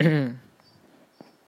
嗯。